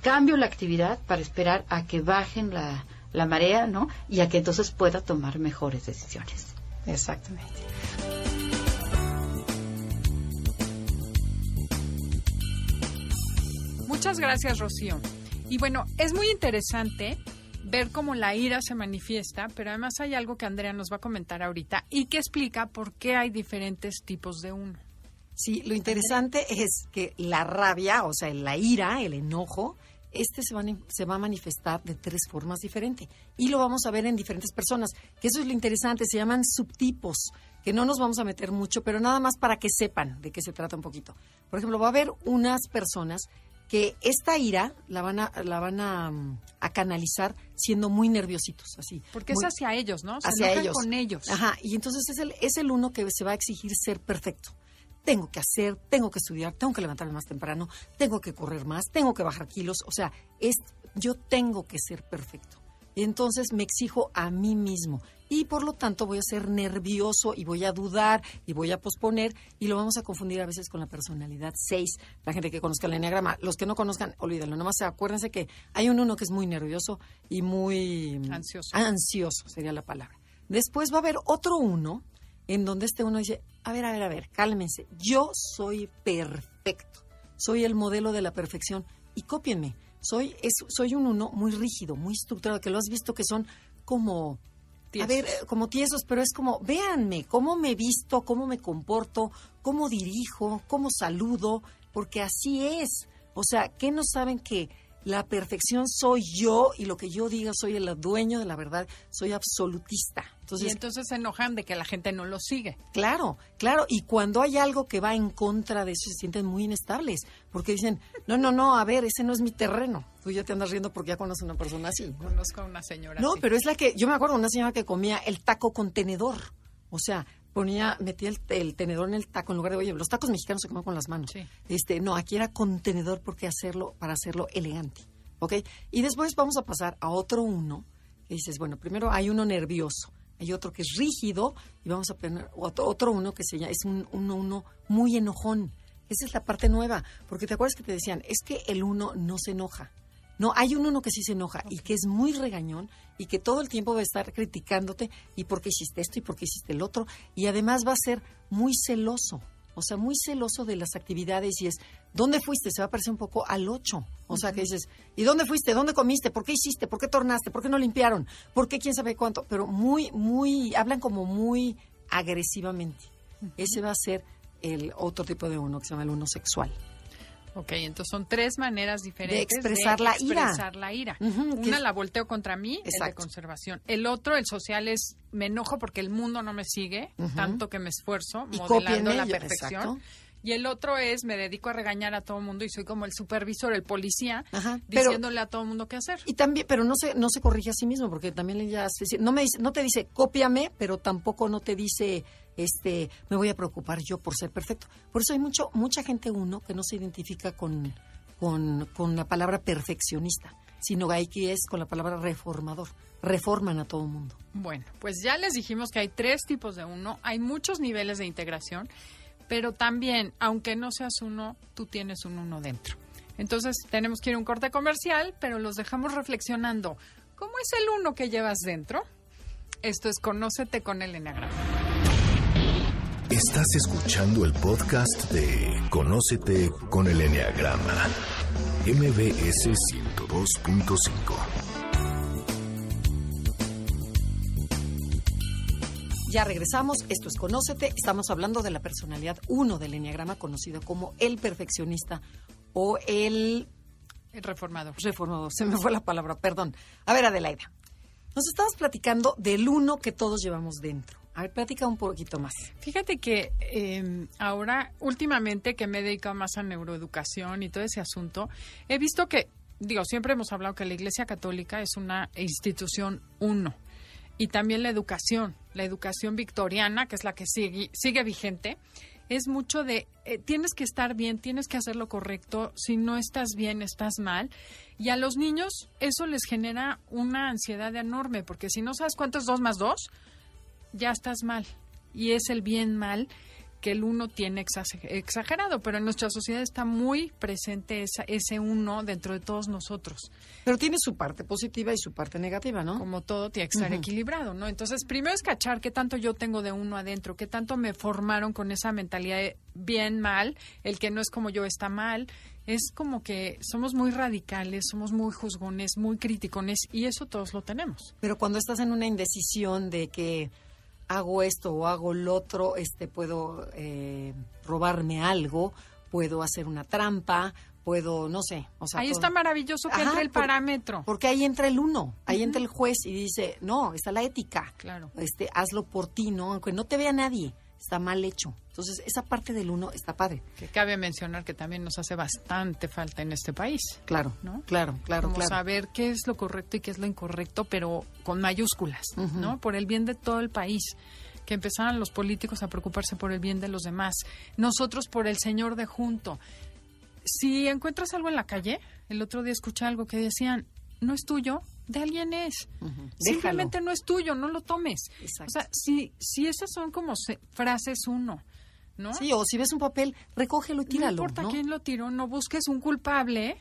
Cambio la actividad para esperar a que bajen la, la marea, ¿no? Y a que entonces pueda tomar mejores decisiones. Exactamente. Muchas gracias, Rocío. Y bueno, es muy interesante ver cómo la ira se manifiesta, pero además hay algo que Andrea nos va a comentar ahorita y que explica por qué hay diferentes tipos de uno. Sí, lo interesante es que la rabia, o sea, la ira, el enojo, este se va, se va a manifestar de tres formas diferentes. Y lo vamos a ver en diferentes personas. Que eso es lo interesante, se llaman subtipos, que no nos vamos a meter mucho, pero nada más para que sepan de qué se trata un poquito. Por ejemplo, va a haber unas personas que esta ira la van a, la van a, mm, a canalizar siendo muy nerviositos, así. Porque muy- es hacia ellos, ¿no? Se hacia ellos. con ellos. Ajá, y entonces es el, es el uno que se va a exigir ser perfecto. Tengo que hacer, tengo que estudiar, tengo que levantarme más temprano, tengo que correr más, tengo que bajar kilos. O sea, es, yo tengo que ser perfecto. Y entonces me exijo a mí mismo. Y por lo tanto voy a ser nervioso y voy a dudar y voy a posponer y lo vamos a confundir a veces con la personalidad 6. La gente que conozca el enneagrama, los que no conozcan, olvídenlo. Nomás acuérdense que hay un uno que es muy nervioso y muy Ansioso. Ansioso sería la palabra. Después va a haber otro uno en donde este uno dice, a ver, a ver, a ver, cálmense, yo soy perfecto, soy el modelo de la perfección y cópienme. Soy, es, soy un uno muy rígido, muy estructurado, que lo has visto que son como, A ver, eh, como tiesos, pero es como, véanme, cómo me visto, cómo me comporto, cómo dirijo, cómo saludo, porque así es. O sea, ¿qué no saben que la perfección soy yo y lo que yo diga soy el dueño de la verdad, soy absolutista? Y Entonces, se enojan de que la gente no lo sigue. Claro, claro. Y cuando hay algo que va en contra de eso, se sienten muy inestables. Porque dicen, no, no, no, a ver, ese no es mi terreno. Tú ya te andas riendo porque ya conoces a una persona así. ¿no? Conozco a una señora No, así. pero es la que, yo me acuerdo de una señora que comía el taco con tenedor. O sea, ponía, metía el, el tenedor en el taco en lugar de, oye, los tacos mexicanos se comen con las manos. Sí. Este, no, aquí era con tenedor porque hacerlo, para hacerlo elegante. ¿Ok? Y después vamos a pasar a otro uno, que dices, bueno, primero hay uno nervioso, hay otro que es rígido, y vamos a poner otro, otro uno que se llama, es un uno, uno muy enojón. Esa es la parte nueva, porque te acuerdas que te decían, es que el uno no se enoja. No, hay un uno que sí se enoja y que es muy regañón y que todo el tiempo va a estar criticándote y por qué hiciste esto y por qué hiciste el otro y además va a ser muy celoso, o sea, muy celoso de las actividades y es, ¿dónde fuiste? Se va a parecer un poco al ocho, o sea, que dices, ¿y dónde fuiste? ¿Dónde comiste? ¿Por qué hiciste? ¿Por qué tornaste? ¿Por qué no limpiaron? ¿Por qué quién sabe cuánto? Pero muy, muy, hablan como muy agresivamente. Ese va a ser el otro tipo de uno que se llama el uno sexual. Ok, entonces son tres maneras diferentes expresar la ira. expresar la ira. Una es- la volteo contra mí, el de Exacto. conservación. El otro, el social, es me enojo porque el mundo no me sigue, tanto que me esfuerzo, Y modelando la perfección. exacto. Y el otro es me dedico a regañar a todo el mundo y soy como el supervisor, el policía, Ajá, pero- diciéndole a todo el mundo qué hacer. Y también, pero no se, no se corrige a sí mismo, porque también le ya no me dice, no te dice cópiame, pero tampoco no te dice este me voy a preocupar yo por ser perfecto. Por eso hay mucho, mucha gente uno que no se identifica con, con, con la palabra perfeccionista, sino aquí es con la palabra reformador. Reforman a todo mundo. Bueno, pues ya les dijimos que hay tres tipos de uno, hay muchos niveles de integración, pero también, aunque no seas uno, tú tienes un uno dentro. Entonces tenemos que ir a un corte comercial, pero los dejamos reflexionando. ¿Cómo es el uno que llevas dentro? Esto es Conócete con el Enneagrama. Estás escuchando el podcast de Conócete con el Enneagrama. MBS 102.5. Ya regresamos, esto es Conócete, estamos hablando de la personalidad 1 del Enneagrama, conocido como el perfeccionista o el El reformador. reformador. Se me fue la palabra, perdón. A ver, Adelaida, nos estabas platicando del uno que todos llevamos dentro. A ver, platica un poquito más. Fíjate que eh, ahora, últimamente que me he dedicado más a neuroeducación y todo ese asunto, he visto que, digo, siempre hemos hablado que la Iglesia Católica es una institución uno. Y también la educación, la educación victoriana, que es la que sigue, sigue vigente, es mucho de, eh, tienes que estar bien, tienes que hacer lo correcto, si no estás bien, estás mal. Y a los niños eso les genera una ansiedad enorme, porque si no sabes cuánto es dos más dos, ya estás mal. Y es el bien mal que el uno tiene exagerado, pero en nuestra sociedad está muy presente esa- ese uno dentro de todos nosotros. Pero tiene su parte positiva y su parte negativa, ¿no? Como todo tiene que estar equilibrado, ¿no? Entonces, primero es cachar qué tanto yo tengo de uno adentro, qué tanto me formaron con esa mentalidad de bien, mal, el que no es como yo está mal. Es como que somos muy radicales, somos muy juzgones, muy criticones, y eso todos lo tenemos. Pero cuando estás en una indecisión de que hago esto o hago lo otro, este, puedo eh, robarme algo, puedo hacer una trampa, puedo, no sé. O sea, Ahí todo- está maravilloso que Ajá, entre el por- parámetro. Porque ahí entra el uno, ahí entra el juez y dice, no, está la ética. Claro. Este, hazlo por ti, ¿no? Aunque no te vea nadie, está mal hecho. Entonces, esa parte del uno está padre. Que cabe mencionar que también nos hace bastante falta en este país. Claro, ¿No? claro, claro, como claro. saber qué es lo correcto y qué es lo incorrecto, pero con mayúsculas, ¿no? Por el bien de todo el país. Que empezaran los políticos a preocuparse por el bien de los demás. Nosotros por el Señor de junto. Si encuentras algo en la calle, el otro día escuché algo que decían, no es tuyo, de alguien es. Simplemente no es tuyo, no lo tomes. Exacto. O sea, si, si esas son como se- frases uno, ¿no? Sí, o si ves un papel, recógelo y tíralo. no importa ¿no? quién lo tiró, no busques un culpable,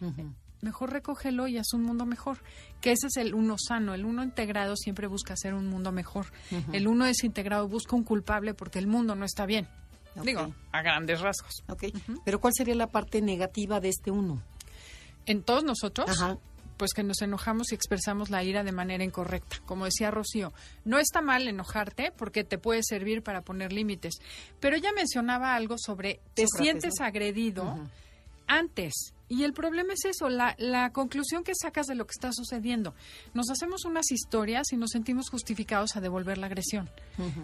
mejor recógelo y haz un mundo mejor. Que ese es el uno sano. El uno integrado siempre busca hacer un mundo mejor. El uno desintegrado busca un culpable porque el mundo no está bien. Digo, a grandes rasgos. Ok, pero ¿cuál sería la parte negativa de este uno? En todos nosotros, Ajá. Pues que nos enojamos y expresamos la ira de manera incorrecta. Como decía Rocío, no está mal enojarte porque te puede servir para poner límites. Pero ella mencionaba algo sobre te Sócrates, sientes ¿no? agredido antes. Y el problema es eso, la, la conclusión que sacas de lo que está sucediendo. Nos hacemos unas historias y nos sentimos justificados a devolver la agresión.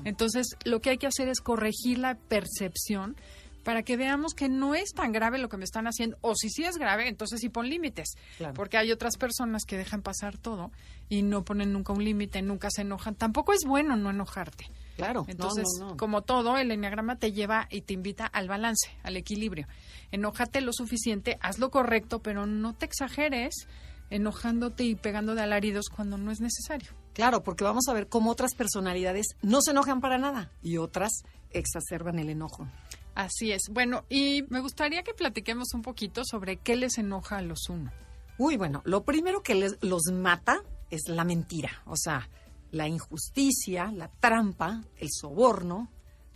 Entonces, lo que hay que hacer es corregir la percepción para que veamos que no es tan grave lo que me están haciendo. O si sí es grave, entonces sí pon límites. Claro. Porque hay otras personas que dejan pasar todo y no ponen nunca un límite, nunca se enojan. Tampoco es bueno no enojarte. Claro, no, Entonces, no, no. como todo, el enneagrama te lleva y te invita al balance, al equilibrio. Enójate lo suficiente, haz lo correcto, pero no te exageres enojándote y pegando de alaridos cuando no es necesario. Claro, porque vamos a ver cómo otras personalidades no se enojan para nada y otras exacerban el enojo. Así es. Bueno, y me gustaría que platiquemos un poquito sobre qué les enoja a los uno. Uy, bueno, lo primero que les, los mata es la mentira, o sea, la injusticia, la trampa, el soborno,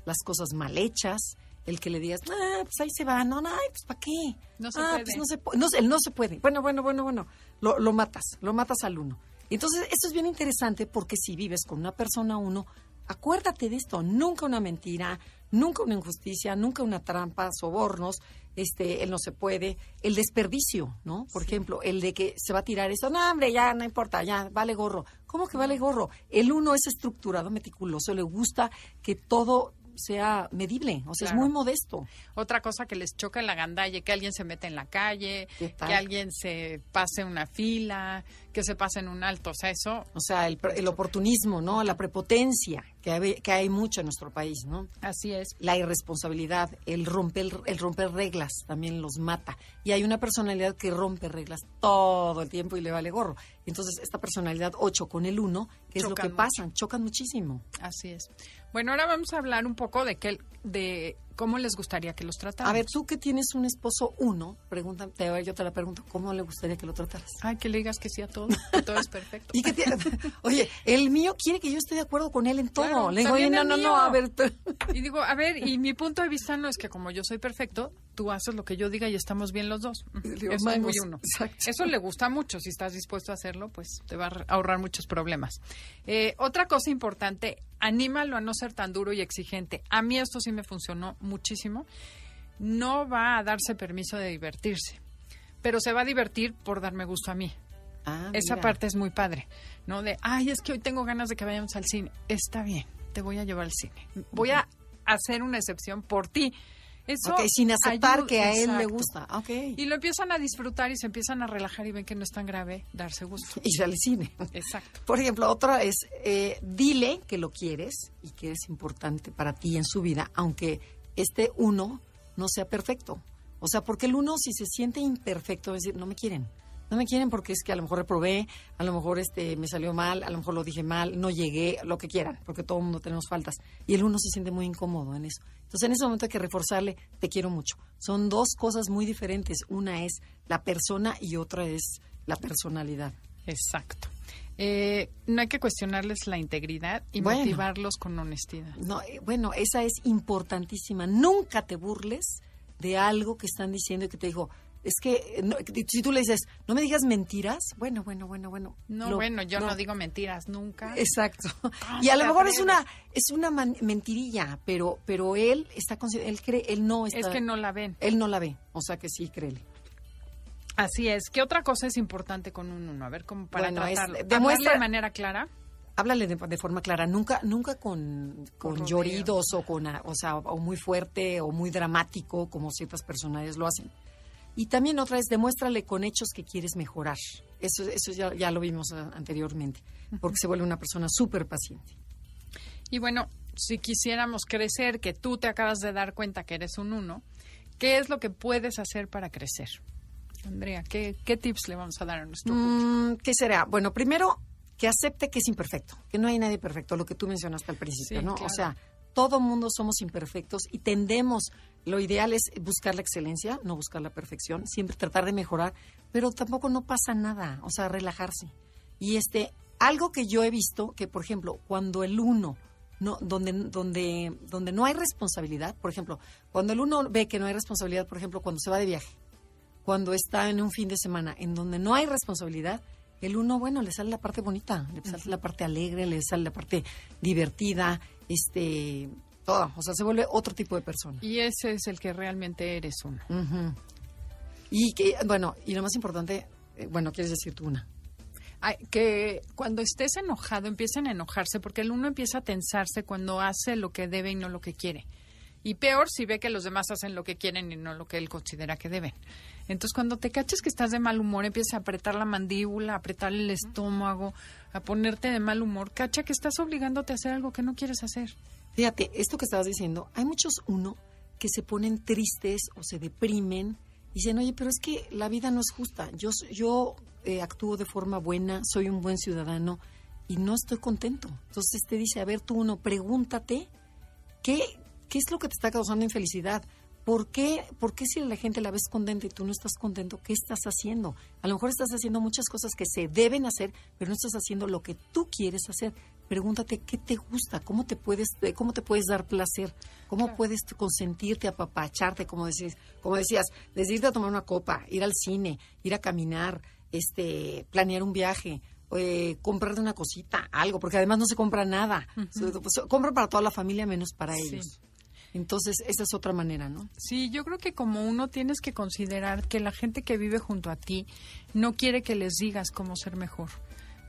las cosas mal hechas, el que le digas, ah, pues ahí se va, no, no, pues ¿para qué? No se ah, puede. pues no se, pu- no, se- no se puede. Bueno, bueno, bueno, bueno, lo, lo matas, lo matas al uno. Entonces, esto es bien interesante porque si vives con una persona uno, acuérdate de esto, nunca una mentira, nunca una injusticia, nunca una trampa, sobornos, este, el no se puede, el desperdicio, ¿no? Por ejemplo, el de que se va a tirar esto, no, hombre, ya no importa, ya vale gorro. ¿Cómo que vale gorro? El uno es estructurado, meticuloso, le gusta que todo sea medible, o sea, Claro. es muy modesto. Otra cosa que les choca en la gandalle, que alguien se mete en la calle, que alguien se pase una fila, que que se pasa en un alto. O sea, eso, O sea, el, el oportunismo, ¿no? La prepotencia que hay, que hay mucho en nuestro país, ¿no? así es. La irresponsabilidad, el romper, el romper reglas también los mata. Y hay una personalidad que rompe reglas todo el tiempo y le vale gorro. Entonces, esta personalidad 8 con el 1, ¿qué es lo que mucho. pasan? Chocan muchísimo. Así es. Bueno, ahora vamos a hablar un poco de qué, de cómo les gustaría que los tratáramos. A ver, tú que tienes un esposo 1, pregúntate, a ver, yo te la pregunto, ¿cómo le gustaría que lo trataras? Ay, que le digas que sí a todo, que todo es perfecto. Y que tiene- [laughs] Oye, el mío quiere que yo esté de acuerdo con él en todo. Claro, Le digo, oye, no, no, no, a ver, Y [laughs] digo, a ver, y mi punto de vista no es que como yo soy perfecto, tú haces lo que yo diga y estamos bien los dos. Digo, Eso es muy uno. Exacto. Eso le gusta mucho. Si estás dispuesto a hacerlo, pues te va a ahorrar muchos problemas. Eh, otra cosa importante, anímalo a no ser tan duro y exigente. A mí esto sí me funcionó muchísimo. No va a darse permiso de divertirse, pero se va a divertir por darme gusto a mí. Ah, Esa mira. parte es muy padre, ¿no? De, ay, es que hoy tengo ganas de que vayamos al cine. Está bien, te voy a llevar al cine. Voy a hacer una excepción por ti. Eso sin aceptar ayuda- que a él le gusta. Y lo empiezan a disfrutar y se empiezan a relajar y ven que no es tan grave darse gusto. [laughs] Y al cine. Exacto. Por ejemplo, otra es, eh, dile que lo quieres y que es importante para ti en su vida, aunque este uno no sea perfecto. O sea, porque el uno si se siente imperfecto, a decir, no me quieren. No me quieren porque es que a lo mejor reprobé, a lo mejor este me salió mal, a lo mejor lo dije mal, no llegué, lo que quieran, porque todo el mundo tenemos faltas. Y el uno se siente muy incómodo en eso. Entonces, en ese momento hay que reforzarle, te quiero mucho. Son dos cosas muy diferentes. Una es la persona y otra es la personalidad. Exacto. Eh, no hay que cuestionarles la integridad y Bueno. motivarlos con honestidad. No, eh, bueno, esa es importantísima. Nunca te burles de algo que están diciendo y que te dijo, es que no, si tú le dices, no me digas mentiras, bueno, bueno, bueno, bueno. No, lo- bueno, yo no. digo mentiras nunca. Exacto. ¿Cómo [laughs] Y a lo mejor es una es una man- mentirilla, pero pero él está él cree él no está Es que no la ven. él no la ve, o sea que sí créele. Así es. ¿Qué otra cosa es importante con un uno? A ver, cómo para Bueno, es- tratarlo. demuestra- Hablarle de manera clara. Háblale de, de forma clara, nunca nunca con, con lloridos o con o sea, o muy fuerte o muy dramático como ciertas personalidades lo hacen. Y también otra vez, demuéstrale con hechos que quieres mejorar. Eso, eso ya, ya lo vimos ah, anteriormente, porque se vuelve una persona súper paciente. Y bueno, si quisiéramos crecer, que tú te acabas de dar cuenta que eres un uno, ¿qué es lo que puedes hacer para crecer? Andrea, ¿qué, qué tips le vamos a dar a nuestro público? Mm, ¿Qué será? Bueno, primero, que acepte que es imperfecto, que no hay nadie perfecto, lo que tú mencionaste al principio, Sí, ¿no? claro. O sea, todo mundo somos imperfectos y tendemos, lo ideal es buscar la excelencia, no buscar la perfección, siempre tratar de mejorar, pero tampoco no pasa nada, o sea, relajarse. Y este, algo que yo he visto, que por ejemplo, cuando el uno, no, donde, donde, donde no hay responsabilidad, por ejemplo, cuando el uno ve que no hay responsabilidad, por ejemplo, cuando se va de viaje, cuando está en un fin de semana en donde no hay responsabilidad, el uno, bueno, le sale la parte bonita, le sale la parte alegre, le sale la parte divertida, este, todo. O sea, se vuelve otro tipo de persona. Y ese es el que realmente eres uno. Y que, bueno, y lo más importante, eh, bueno, quieres decir tú una. Ay, que cuando estés enojado empiecen a enojarse porque el uno empieza a tensarse cuando hace lo que debe y no lo que quiere. Y peor si ve que los demás hacen lo que quieren y no lo que él considera que deben. Entonces, cuando te caches que estás de mal humor, empiezas a apretar la mandíbula, a apretar el estómago, a ponerte de mal humor. Cacha que estás obligándote a hacer algo que no quieres hacer. Fíjate, esto que estabas diciendo, hay muchos uno que se ponen tristes o se deprimen y dicen, oye, pero es que la vida no es justa. Yo, yo eh, actúo de forma buena, soy un buen ciudadano y no estoy contento. Entonces te dice, a ver, tú uno, pregúntate qué, qué es lo que te está causando infelicidad. ¿Por qué, ¿Por qué si la gente la ves contenta y tú no estás contento, qué estás haciendo? A lo mejor estás haciendo muchas cosas que se deben hacer, pero no estás haciendo lo que tú quieres hacer. Pregúntate qué te gusta, cómo te puedes, eh, cómo te puedes dar placer, cómo puedes consentirte, apapacharte, como decías, como decías, desde irte a tomar una copa, ir al cine, ir a caminar, este, planear un viaje, eh, comprarte una cosita, algo, porque además no se compra nada. Se- pues, compra para toda la familia menos para Sí. ellos. Entonces, esa es otra manera, ¿no? Sí, yo creo que como uno tienes que considerar que la gente que vive junto a ti no quiere que les digas cómo ser mejor.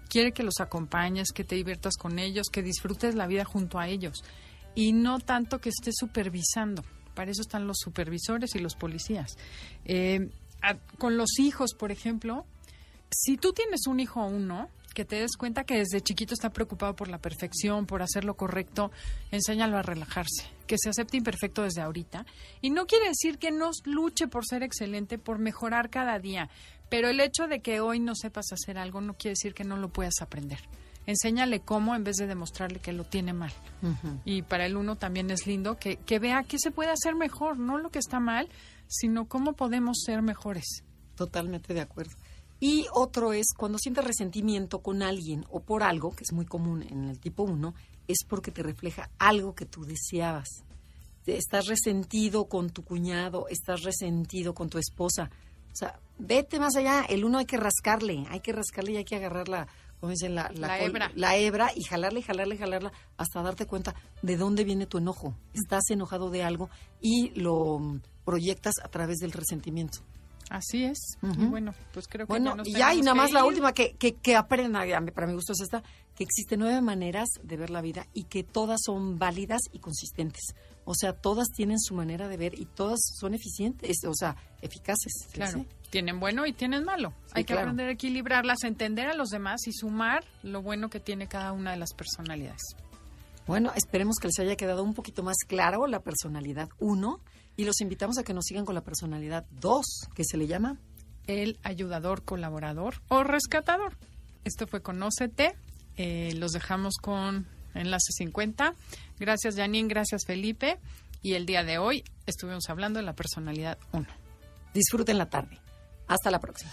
Quiere que los acompañes, que te diviertas con ellos, que disfrutes la vida junto a ellos. Y no tanto que estés supervisando. Para eso están los supervisores y los policías. Eh, con los hijos, por ejemplo, si tú tienes un hijo o uno, que te des cuenta que desde chiquito está preocupado por la perfección, por hacer lo correcto, enséñalo a relajarse, que se acepte imperfecto desde ahorita. Y no quiere decir que no luche por ser excelente, por mejorar cada día, pero el hecho de que hoy no sepas hacer algo no quiere decir que no lo puedas aprender. Enséñale cómo en vez de demostrarle que lo tiene mal. Y para el uno también es lindo que, que vea qué se puede hacer mejor, no lo que está mal, sino cómo podemos ser mejores. Totalmente de acuerdo. Y otro es cuando sientes resentimiento con alguien o por algo, que es muy común en el tipo 1, es porque te refleja algo que tú deseabas. Estás resentido con tu cuñado, estás resentido con tu esposa. O sea, vete más allá. El uno hay que rascarle, hay que rascarle y hay que agarrar la, como dicen, la, La col- hebra. la hebra y jalarle, jalarle, jalarla hasta darte cuenta de dónde viene tu enojo. Estás enojado de algo y lo mm, proyectas a través del resentimiento. Así es. Y bueno, pues creo que Bueno, ya nos y ya, y tenemos nada más la ir. última que, que, que aprenda, ya, para mi gusto es esta, que existen nueve maneras de ver la vida y que todas son válidas y consistentes. O sea, todas tienen su manera de ver y todas son eficientes, o sea, eficaces. ¿sí? Claro. Tienen bueno y tienen malo. Hay que claro. aprender a equilibrarlas, entender a los demás y sumar lo bueno que tiene cada una de las personalidades. Bueno, esperemos que les haya quedado un poquito más claro la personalidad 1 y los invitamos a que nos sigan con la personalidad 2, que se le llama El ayudador, colaborador o rescatador. Esto fue Conócete. Eh, los dejamos con enlace 50. Gracias, Janine. Gracias, Felipe. Y el día de hoy estuvimos hablando de la personalidad 1. Disfruten la tarde. Hasta la próxima.